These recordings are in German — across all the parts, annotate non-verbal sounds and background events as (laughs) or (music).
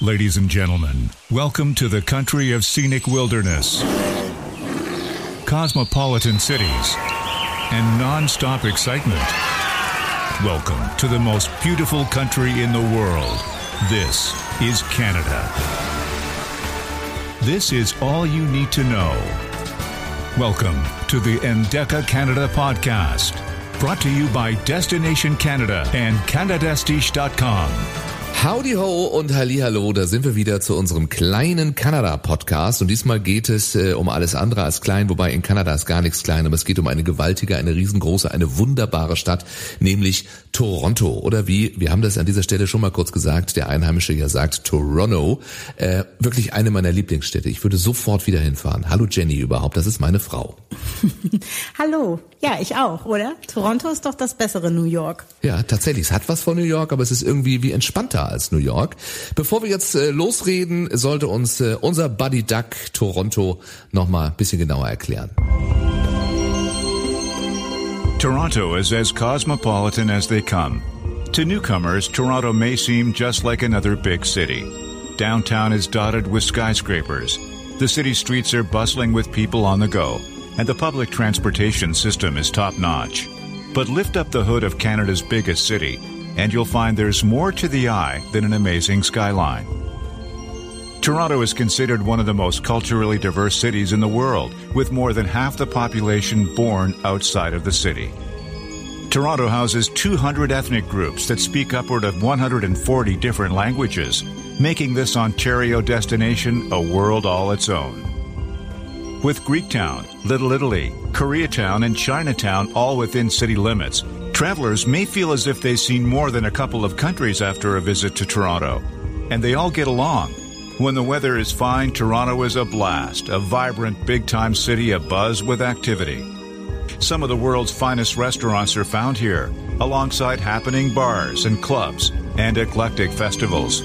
Ladies and gentlemen, welcome to the country of scenic wilderness, cosmopolitan cities, and non-stop excitement. Welcome to the most beautiful country in the world. This is Canada. This is all you need to know. Welcome to the Endeca Canada podcast, brought to you by Destination Canada and CanadaStiche.com. Howdy ho und Hallihallo, da sind wir wieder zu unserem kleinen Kanada-Podcast und diesmal geht es äh, um alles andere als klein, wobei in Kanada ist gar nichts klein, aber es geht um eine gewaltige, eine riesengroße, eine wunderbare Stadt, nämlich Toronto oder wie, wir haben das an dieser Stelle schon mal kurz gesagt, der Einheimische ja sagt Toronto, äh, wirklich eine meiner Lieblingsstädte. Ich würde sofort wieder hinfahren. Hallo Jenny überhaupt, das ist meine Frau. (laughs) Hallo, ja, ich auch, oder? Toronto ist doch das bessere New York. Ja, tatsächlich, es hat was von New York, aber es ist irgendwie wie entspannter als New York. Bevor wir jetzt äh, losreden, sollte uns äh, unser Buddy Duck Toronto noch mal ein bisschen genauer erklären. Toronto is as cosmopolitan as they come. To newcomers, Toronto may seem just like another big city. Downtown is dotted with skyscrapers. The city streets are bustling with people on the go, and the public transportation system is top notch. But lift up the hood of Canada's biggest city, and you'll find there's more to the eye than an amazing skyline. Toronto is considered one of the most culturally diverse cities in the world, with more than half the population born outside of the city. Toronto houses 200 ethnic groups that speak upward of 140 different languages, making this Ontario destination a world all its own. With Greektown, Little Italy, Koreatown, and Chinatown all within city limits, travelers may feel as if they've seen more than a couple of countries after a visit to Toronto. And they all get along. When the weather is fine, Toronto is a blast, a vibrant, big time city abuzz with activity. Some of the world's finest restaurants are found here, alongside happening bars and clubs and eclectic festivals.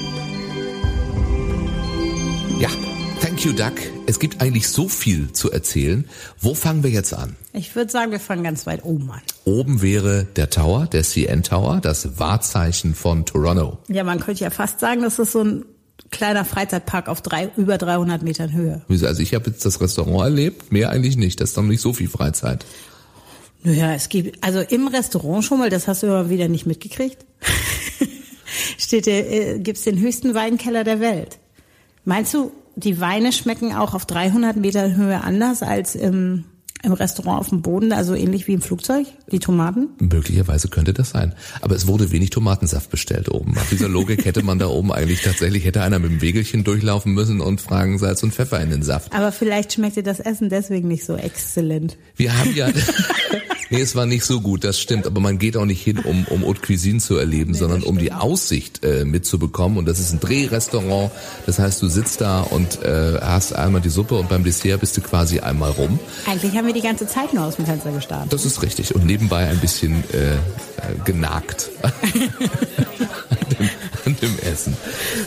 Thank you Duck. Es gibt eigentlich so viel zu erzählen. Wo fangen wir jetzt an? Ich würde sagen, wir fangen ganz weit oben an. Oben wäre der Tower, der CN Tower, das Wahrzeichen von Toronto. Ja, man könnte ja fast sagen, das ist so ein kleiner Freizeitpark auf drei, über 300 Metern Höhe. Also ich habe jetzt das Restaurant erlebt, mehr eigentlich nicht. Das ist doch nicht so viel Freizeit. Naja, es gibt, also im Restaurant schon mal, das hast du aber wieder nicht mitgekriegt, (laughs) steht äh, gibt's den höchsten Weinkeller der Welt. Meinst du, die Weine schmecken auch auf 300 Metern Höhe anders als im, im Restaurant auf dem Boden, also ähnlich wie im Flugzeug, die Tomaten? Möglicherweise könnte das sein. Aber es wurde wenig Tomatensaft bestellt oben. Nach dieser Logik hätte man da oben eigentlich tatsächlich, hätte einer mit dem Wegelchen durchlaufen müssen und fragen Salz und Pfeffer in den Saft. Aber vielleicht schmeckt dir das Essen deswegen nicht so exzellent. Wir haben ja, (laughs) nee, es war nicht so gut, das stimmt. Aber man geht auch nicht hin, um, um Haute Cuisine zu erleben, sondern um die Aussicht äh, mitzubekommen. Und das ist ein Drehrestaurant. Das heißt, du sitzt da und äh, hast einmal die Suppe und beim Dessert bist du quasi einmal rum. Eigentlich haben wir die ganze Zeit nur aus dem Fenster gestarrt. Das ist richtig. Und nebenbei ein bisschen äh, äh, genagt. an, dem, an dem Essen.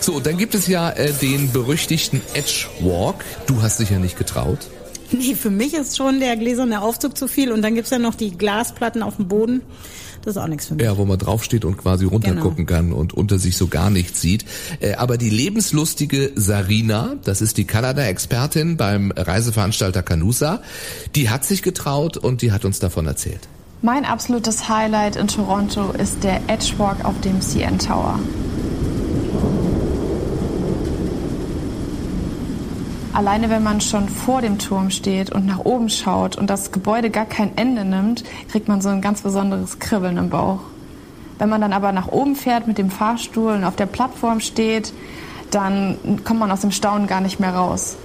So, dann gibt es ja äh, den berüchtigten Edge Walk. Du hast dich ja nicht getraut. Nee, für mich ist schon der gläserne Aufzug zu viel und dann gibt's ja noch die Glasplatten auf dem Boden. Das ist auch nichts für mich. Ja, wo man draufsteht und quasi runtergucken Genau. kann und unter sich so gar nichts sieht. Äh, aber die lebenslustige Sarina, das ist die Kanada-Expertin beim Reiseveranstalter Canusa, die hat sich getraut und die hat uns davon erzählt. Mein absolutes Highlight in Toronto ist der Edgewalk auf dem CN Tower. Alleine wenn man schon vor dem Turm steht und nach oben schaut und das Gebäude gar kein Ende nimmt, kriegt man so ein ganz besonderes Kribbeln im Bauch. Wenn man dann aber nach oben fährt mit dem Fahrstuhl und auf der Plattform steht, dann kommt man aus dem Staunen gar nicht mehr raus.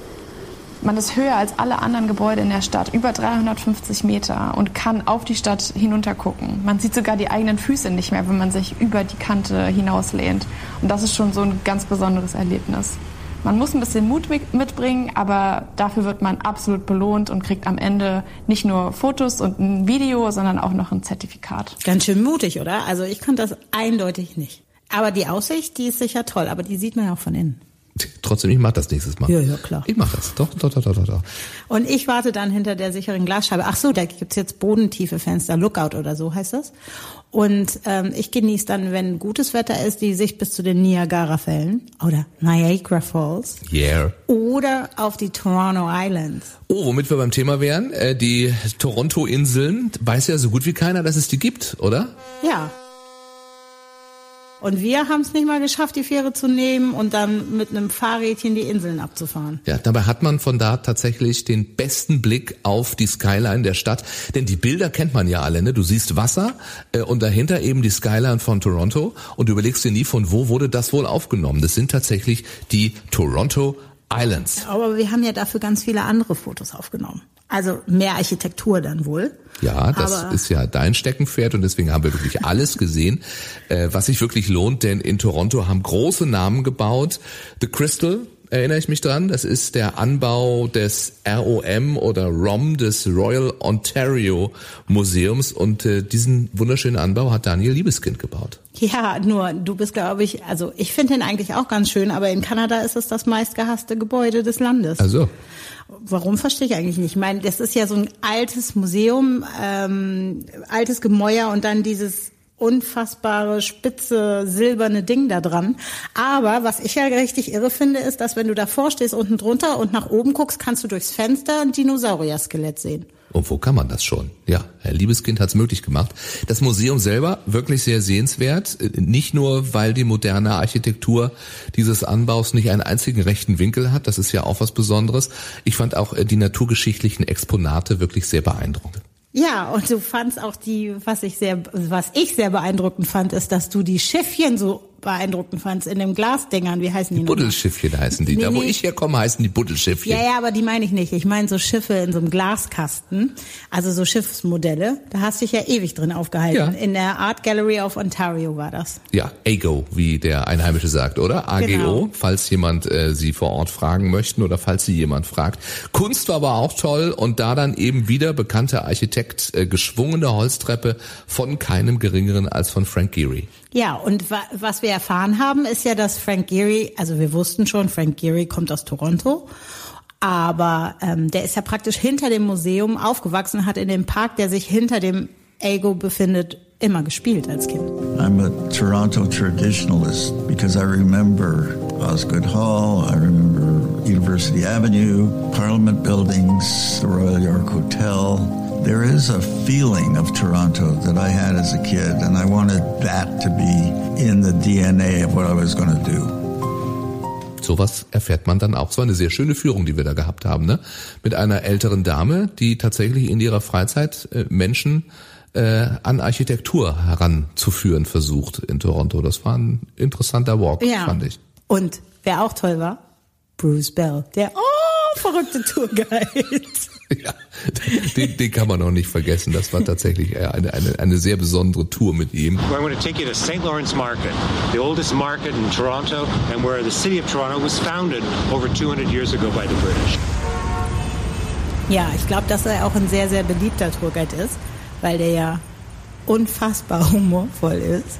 Man ist höher als alle anderen Gebäude in der Stadt, über 350 Meter und kann auf die Stadt hinuntergucken. Man sieht sogar die eigenen Füße nicht mehr, wenn man sich über die Kante hinauslehnt. Und das ist schon so ein ganz besonderes Erlebnis. Man muss ein bisschen Mut mit- mitbringen, aber dafür wird man absolut belohnt und kriegt am Ende nicht nur Fotos und ein Video, sondern auch noch ein Zertifikat. Ganz schön mutig, oder? Also ich konnte das eindeutig nicht. Aber die Aussicht, die ist sicher toll, aber die sieht man ja auch von innen. Trotzdem, ich mach das nächstes Mal. Ja, ja, klar. Ich mach das. Doch, doch, doch, doch, doch. Und ich warte dann hinter der sicheren Glasscheibe. Ach so, da gibt's jetzt bodentiefe Fenster, Lookout oder so heißt das. Und ähm, ich genieße dann, wenn gutes Wetter ist, die Sicht bis zu den Niagara-Fällen oder Niagara Falls Yeah. oder auf die Toronto Islands. Oh, womit wir beim Thema wären, äh, die Toronto-Inseln, weiß ja so gut wie keiner, dass es die gibt, oder? Ja. Und wir haben es nicht mal geschafft, die Fähre zu nehmen und dann mit einem Fahrrädchen die Inseln abzufahren. Ja, dabei hat man von da tatsächlich den besten Blick auf die Skyline der Stadt. Denn die Bilder kennt man ja alle, ne? Du siehst Wasser äh, und dahinter eben die Skyline von Toronto und du überlegst dir nie, von wo wurde das wohl aufgenommen. Das sind tatsächlich die Toronto Islands. Aber wir haben ja dafür ganz viele andere Fotos aufgenommen. Also mehr Architektur dann wohl. Ja, das Aber- ist ja dein Steckenpferd und deswegen haben wir wirklich (laughs) alles gesehen, äh, was sich wirklich lohnt, denn in Toronto haben große Namen gebaut. The Crystal, erinnere ich mich dran, das ist der Anbau des ROM oder ROM, des Royal Ontario Museums und äh, diesen wunderschönen Anbau hat Daniel Liebeskind gebaut. Ja, nur du bist, glaube ich, also ich finde den eigentlich auch ganz schön, aber in Kanada ist es das meistgehasste Gebäude des Landes. Also, Warum verstehe ich eigentlich nicht? Ich meine, das ist ja so ein altes Museum, ähm, altes Gemäuer und dann dieses unfassbare, spitze, silberne Ding da dran. Aber was ich ja richtig irre finde, ist, dass wenn du davor stehst, unten drunter und nach oben guckst, kannst du durchs Fenster ein Dinosaurier-Skelett sehen. und wo kann man das schon? Ja, Herr Liebeskind hat es möglich gemacht. Das Museum selber wirklich sehr sehenswert, nicht nur, weil die moderne Architektur dieses Anbaus nicht einen einzigen rechten Winkel hat, das ist ja auch was Besonderes. Ich fand auch äh, die naturgeschichtlichen Exponate wirklich sehr beeindruckend. Ja, und du fandst auch die, was ich sehr, was ich sehr beeindruckend fand, ist, dass du die Schiffchen so beeindruckend fandst in den Glasdingern. Wie heißen die? nochmal? Buddelschiffchen heißen die. Nee, da wo nee. ich herkomme, heißen die Buddelschiffchen. Ja, ja, aber die meine ich nicht. Ich meine so Schiffe in so einem Glaskasten, also so Schiffsmodelle. Da hast du dich ja ewig drin aufgehalten. Ja. In der Art Gallery of Ontario war das. Ja, AGO, wie der Einheimische sagt, oder? AGO, Genau. falls jemand äh, Sie vor Ort fragen möchten oder falls Sie jemand fragt. Kunst war aber auch toll und da dann eben wieder bekannter Architekt, äh, geschwungene Holztreppe von keinem geringeren als von Frank Gehry. Ja, und wa was wir erfahren haben, ist ja, dass Frank Gehry, also wir wussten schon, Frank Gehry kommt aus Toronto, aber ähm, der ist ja praktisch hinter dem Museum aufgewachsen, hat in dem Park, der sich hinter dem Ego befindet, immer gespielt als Kind. I'm a Toronto traditionalist because I remember Osgood Hall, I remember University Avenue, Parliament buildings, the Royal York Hotel. There is a feeling of Toronto that I had as a kid, and I wanted that to be in the DNA of what I was going to do. Sowas erfährt man dann auch. So eine sehr schöne Führung, die wir da gehabt haben, ne? Mit einer älteren Dame, die tatsächlich in ihrer Freizeit äh, Menschen äh, an Architektur heranzuführen versucht in Toronto. Das war ein interessanter Walk, Ja. fand ich. Und wer auch toll war? Bruce Bell, der oh, verrückte Tourguide. (laughs) Ja, den, den kann man auch nicht vergessen. Das war tatsächlich äh, eine, eine, eine sehr besondere Tour mit ihm. Where I'm going to take you to St. Lawrence Market, the oldest market in Toronto, and where the city of Toronto was founded over 200 years ago by the British. Ja, ich glaube, dass er auch ein sehr, sehr beliebter Tourguide ist, weil der ja unfassbar (laughs) humorvoll ist,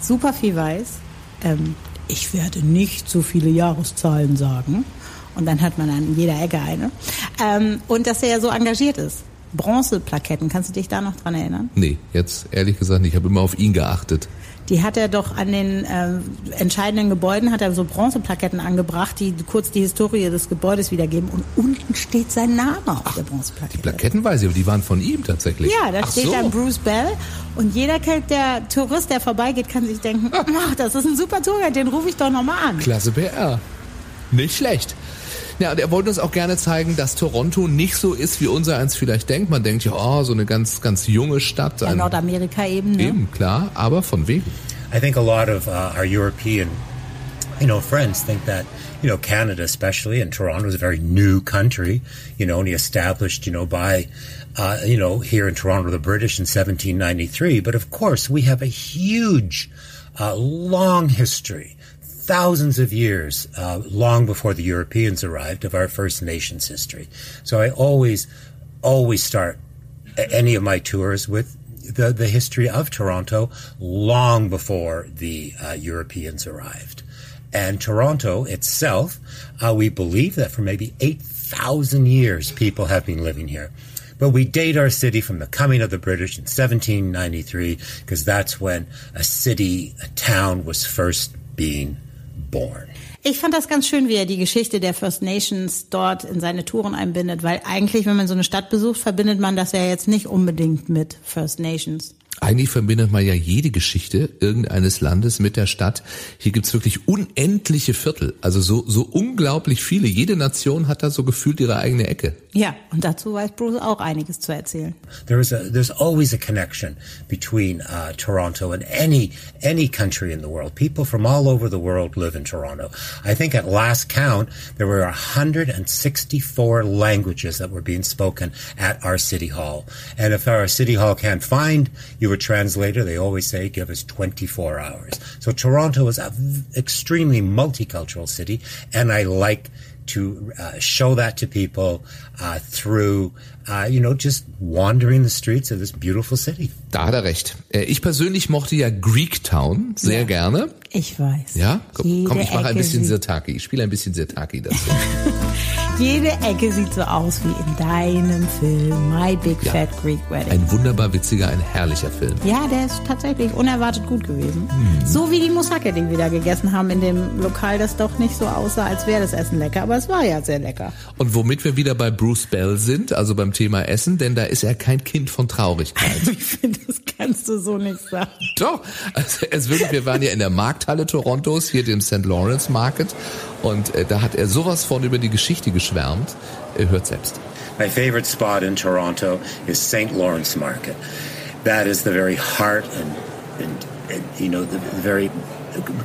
super viel weiß. Ähm, ich werde nicht so viele Jahreszahlen sagen. Und dann hat man an jeder Ecke eine. Ähm, und dass er ja so engagiert ist. Bronzeplaketten, kannst du dich da noch dran erinnern? Nee, jetzt ehrlich gesagt nicht. Ich habe immer auf ihn geachtet. Die hat er doch an den ähm, entscheidenden Gebäuden, hat er so Bronzeplaketten angebracht, die kurz die Historie des Gebäudes wiedergeben. Und unten steht sein Name auf der Bronzeplakette. Plaketten weiß ich, aber die waren von ihm tatsächlich. Ja, da Ach steht so. dann Bruce Bell und jeder kennt- der Tourist, der vorbeigeht, kann sich denken, ach, (laughs) das ist ein super Tourguide, den rufe ich doch nochmal an. Klasse PR. Nicht schlecht. Ja, und er wollte uns auch gerne zeigen, dass Toronto nicht so ist, wie unser eins vielleicht denkt. Man denkt ja, oh, so eine ganz, ganz junge Stadt. Ja, Nordamerika eben, ne? Eben, klar, aber von wegen. I think a lot of uh, our European, you know, friends think that, you know, Canada especially and Toronto is a very new country, you know, only established, you know, by, uh, you know, here in Toronto, the British in 1793. But of course, we have a huge, uh, long history, thousands of years, uh, long before the Europeans arrived, of our First Nations history. So I always, always start any of my tours with the, the history of Toronto long before the uh, Europeans arrived. And Toronto itself, uh, we believe that for maybe 8,000 years, people have been living here. But we date our city from the coming of the British in 1793 because that's when a city, a town was first being born. Ich fand das ganz schön, wie er die Geschichte der First Nations dort in seine Touren einbindet, weil eigentlich, wenn man so eine Stadt besucht, verbindet man das ja jetzt nicht unbedingt mit First Nations. Eigentlich verbindet man ja jede Geschichte irgendeines Landes mit der Stadt. Hier gibt's wirklich unendliche Viertel, also so, so unglaublich viele. Jede Nation hat da so gefühlt ihre eigene Ecke. Ja, und dazu weiß Bruce auch einiges zu erzählen. There is a, there's always a connection between uh, Toronto and any any country in the world. People from all over the world live in Toronto. I think at last count there were 164 languages that were being spoken at our city hall. And if our city hall can't find you a translator, they always say give us 24 hours. So Toronto is an extremely multicultural city, and I like to uh, show that to people uh, through, uh, you know, just wandering the streets of this beautiful city. Da hat er recht. Äh, ich persönlich mochte ja Greektown sehr Ja. gerne. Ich weiß. Ja, komm, komm ich mache ein bisschen Sirtaki. Ich spiele ein bisschen Sirtaki dazu. (laughs) Jede Ecke sieht so aus wie in deinem Film My Big Ja. Fat Greek Wedding. Ein wunderbar witziger, ein herrlicher Film. ja, der ist tatsächlich unerwartet gut gewesen. Mhm. So wie die Moussaka, die wir da gegessen haben in dem Lokal, das doch nicht so aussah, als wäre das Essen lecker, aber es war ja sehr lecker. Und womit wir wieder bei Bruce Bell sind, also beim Thema Essen, denn da ist er kein Kind von Traurigkeit. (laughs) Ich finde, kannst du so nicht sagen. Doch, also es wirklich, wir waren ja in der Markthalle Torontos, hier dem St. Lawrence Market, und äh, da hat er sowas von über die Geschichte geschwärmt. Er hört selbst. My favorite spot in Toronto is St. Lawrence Market. That is the very heart and, and, and you know, the, the very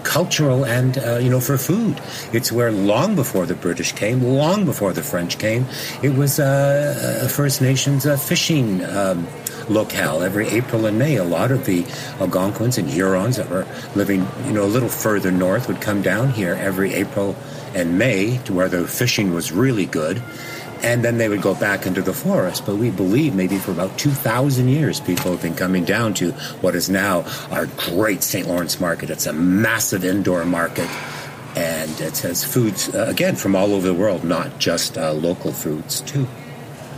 cultural and, uh, you know, for food. It's where long before the British came, long before the French came, it was uh, a First Nations uh, fishing um, locale every April and May. A lot of the Algonquins and Hurons that were living, you know, a little further north would come down here every April and May to where the fishing was really good. And then they would go back into the forest. But we believe maybe for about 2,000 years, people have been coming down to what is now our great St. Lawrence market. It's a massive indoor market. And it has foods, uh, again, from all over the world, not just uh, local foods, too.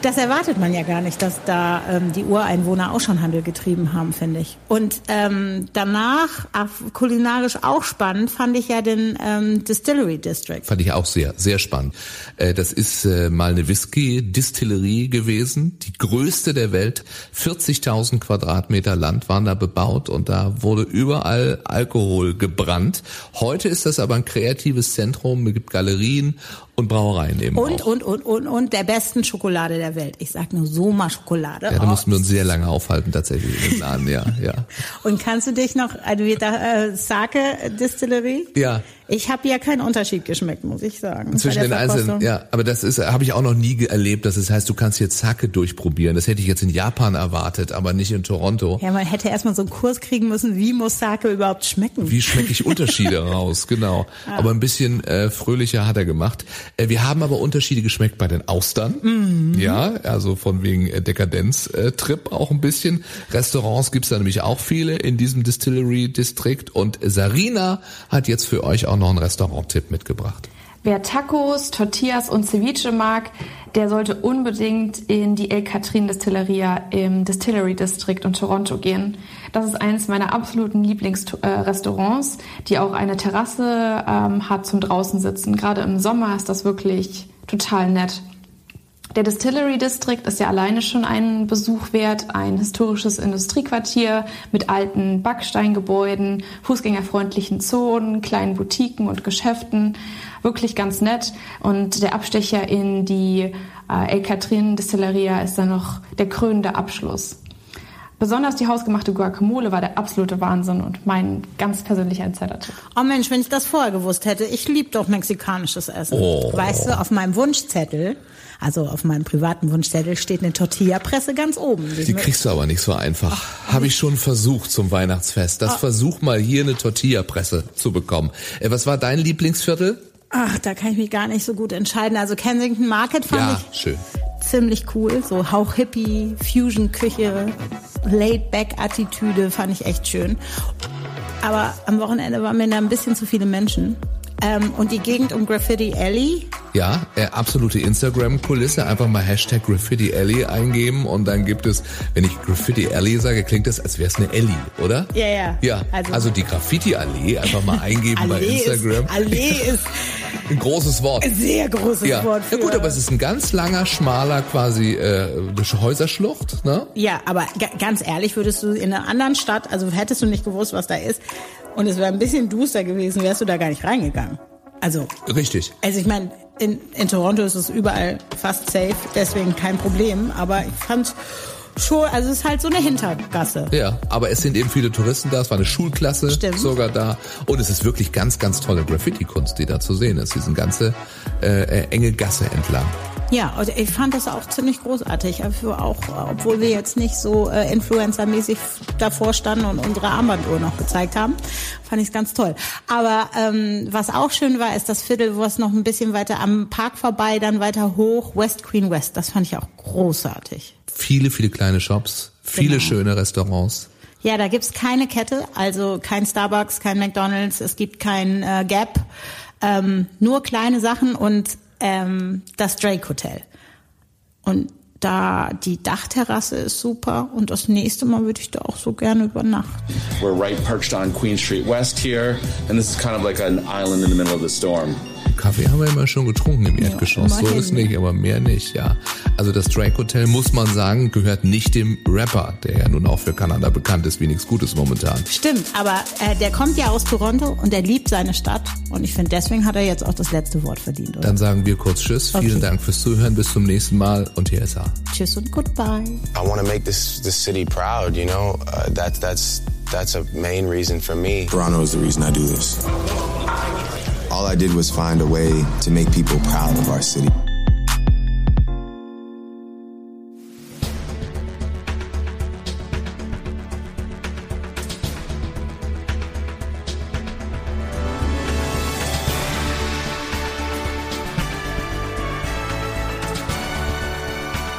Das erwartet man ja gar nicht, dass da ähm, die Ureinwohner auch schon Handel getrieben haben, finde ich. Und ähm, danach, ach, kulinarisch auch spannend, fand ich ja den ähm, Distillery District. Fand ich auch sehr, sehr spannend. Äh, Das ist äh, mal eine Whisky-Distillerie gewesen, die größte der Welt. 40.000 Quadratmeter Land waren da bebaut und da wurde überall Alkohol gebrannt. Heute ist das aber ein kreatives Zentrum, es gibt Galerien und Brauereien eben Und, auch. und, und, und, und der besten Schokolade der Welt. Ich sag nur Soma-Schokolade. ja, da Oh. mussten wir uns sehr lange aufhalten tatsächlich in dem Laden, ja, ja. (laughs) Und kannst du dich noch, also wir da, äh, Sake Distillery? Ja. Ich habe ja keinen Unterschied geschmeckt, muss ich sagen. Zwischen den einzelnen, ja, aber das ist, habe ich auch noch nie erlebt, dass es heißt, du kannst jetzt Sake durchprobieren. Das hätte ich jetzt in Japan erwartet, aber nicht in Toronto. Ja, man hätte erstmal so einen Kurs kriegen müssen, wie muss Sake überhaupt schmecken. Wie schmecke ich Unterschiede (laughs) raus, genau. Aber ein bisschen äh, fröhlicher hat er gemacht. Äh, wir haben aber Unterschiede geschmeckt bei den Austern. Ja, also von wegen äh, Dekadenz-Trip auch ein bisschen. Restaurants gibt's da nämlich auch viele in diesem Distillery-Distrikt. Und Sarina hat jetzt für euch auch noch einen Restaurant-Tipp mitgebracht. Wer Tacos, Tortillas und Ceviche mag, der sollte unbedingt in die El Catrin Distilleria im Distillery District in Toronto gehen. Das ist eines meiner absoluten Lieblingsrestaurants, die auch eine Terrasse ähm, hat zum draußen sitzen. Gerade im Sommer ist das wirklich total nett. Der Distillery District ist ja alleine schon einen Besuch wert, ein historisches Industriequartier mit alten Backsteingebäuden, fußgängerfreundlichen Zonen, kleinen Boutiquen und Geschäften. Wirklich ganz nett. Und der Abstecher in die äh, El Catrin Distilleria ist dann noch der krönende Abschluss. Besonders die hausgemachte Guacamole war der absolute Wahnsinn und mein ganz persönlicher Insider-Tipp. Oh Mensch, wenn ich das vorher gewusst hätte, ich lieb doch mexikanisches Essen. Oh. Weißt du, auf meinem Wunschzettel, also auf meinem privaten Wunschzettel, steht eine Tortilla-Presse ganz oben. Die kriegst du aber nicht so einfach. Habe ich schon versucht zum Weihnachtsfest. Das versuch mal hier eine Tortilla-Presse zu bekommen. Äh, was war dein Lieblingsviertel? Ach, da kann ich mich gar nicht so gut entscheiden. Also Kensington Market fand Ja, ich schön. ziemlich cool. So Hauch Hippie, Fusion-Küche, Laid-Back-Attitüde fand ich echt schön. Aber am Wochenende waren mir da ein bisschen zu viele Menschen. Ähm, und die Gegend um Graffiti Alley. Ja, äh, absolute Instagram-Kulisse. Einfach mal Hashtag Graffiti Alley eingeben und dann gibt es, wenn ich Graffiti Alley sage, klingt das, als wäre es eine Alley, oder? Ja, ja. Ja, also, also die Graffiti-Allee einfach mal eingeben bei Instagram. Ist, Allee (laughs) ist ein großes Wort. Ein sehr großes ja. Wort. Für ja gut, aber es ist ein ganz langer, schmaler quasi äh, Häuserschlucht, ne? Ja, aber ganz ehrlich, würdest du in einer anderen Stadt, also hättest du nicht gewusst, was da ist, und es wäre ein bisschen duster gewesen, wärst du da gar nicht reingegangen. Also. Richtig. Also ich meine, in, in Toronto ist es überall fast safe, deswegen kein Problem. Aber ich fand schon, also es ist halt so eine Hintergasse. Ja, aber es sind eben viele Touristen da, es war eine Schulklasse Stimmt. sogar da. Und es ist wirklich ganz, ganz tolle Graffiti-Kunst, die da zu sehen ist. Diesen ganze äh, äh enge Gasse entlang. Ja, und ich fand das auch ziemlich großartig. Also auch, obwohl wir jetzt nicht so äh, Influencer-mäßig davor standen und unsere Armbanduhr noch gezeigt haben, fand ich es ganz toll. Aber ähm, was auch schön war, ist das Viertel, wo es noch ein bisschen weiter am Park vorbei, dann weiter hoch, West Queen West. Das fand ich auch großartig. Viele, viele kleine Shops, viele genau. schöne Restaurants. Ja, da gibt's keine Kette, also kein Starbucks, kein McDonald's, es gibt kein äh, Gap, ähm, nur kleine Sachen und ähm, das Drake Hotel. Und da die Dachterrasse ist super und das nächste Mal würde ich da auch so gerne übernachten. We're right perched on Queen Street West here and this is kind of like an island in the middle of the storm. Kaffee haben wir immer schon getrunken im Erdgeschoss. Ja, so ist nicht, aber mehr nicht, ja. Also das Drake Hotel, muss man sagen, gehört nicht dem Rapper, der ja nun auch für Kanada bekannt ist wie nichts Gutes momentan. Stimmt, aber äh, der kommt ja aus Toronto und er liebt seine Stadt. Und ich finde, deswegen hat er jetzt auch das letzte Wort verdient. Oder? Dann sagen wir kurz Tschüss. Okay. Vielen Dank fürs Zuhören. Bis zum nächsten Mal. Und hier ist er. Tschüss und goodbye. I want to make this, this city proud, you know. Uh, that, that's, that's a main reason for me. Toronto is the reason I do this. All I did was find a way to make people proud of our city.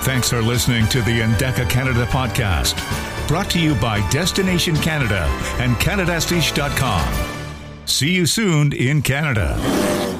Thanks for listening to the Endeca Canada podcast, brought to you by Destination Canada and CanadaStiche.com. See you soon in Canada.